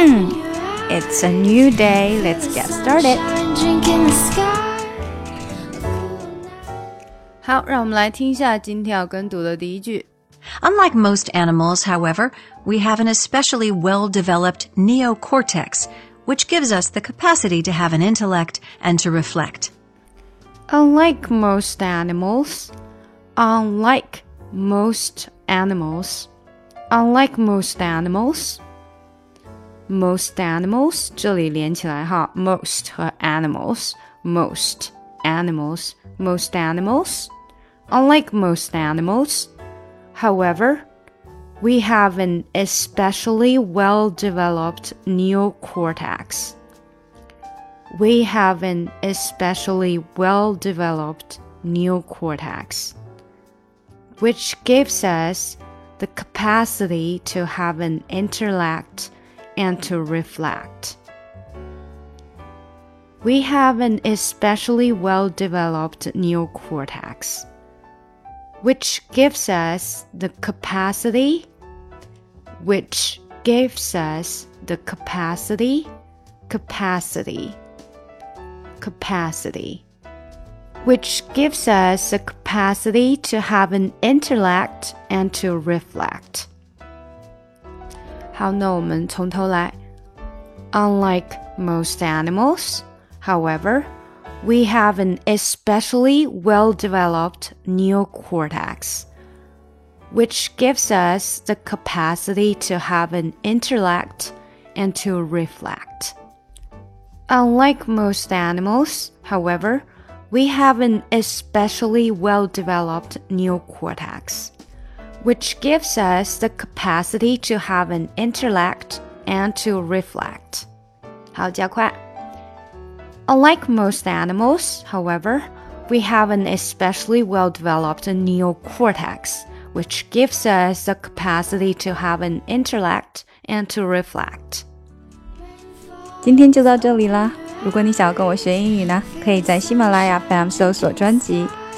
It's a new day. Let's get started. 好，让我们来听一下今天要跟读的第一句。Unlike most animals, however, we have an especially well developed neocortex, which gives us the capacity to have an intellect and to reflect. Unlike most animals, unlike most animals, unlike most animals, most animals 这里连起来哈，most 和 animals, most animals, most animals. Unlike most animals, however, we have an especially well developed neocortex. We have an especially well developed neocortex, which gives us the capacity to have an intellect and to reflect. We have an especially well developed neocortex which gives us the capacity, which gives us the capacity, capacity, capacity, which gives us the capacity to have an intellect and to reflect. 好，那我们从头来。Unlike most animals, however, we have an especially well developed neocortex, which gives us the capacity to have an intellect and to reflect. Unlike most animals, however, we have an especially well developed neocortex, which gives us the capacity to have an intellect and to reflect. 好，加快。Unlike most animals, however, we have an especially well developed neocortex, which gives us the capacity to have an intellect and to reflect. 今天就到这里啦！如果你想要跟我学英语呢，可以在喜马拉雅 FM 搜索专辑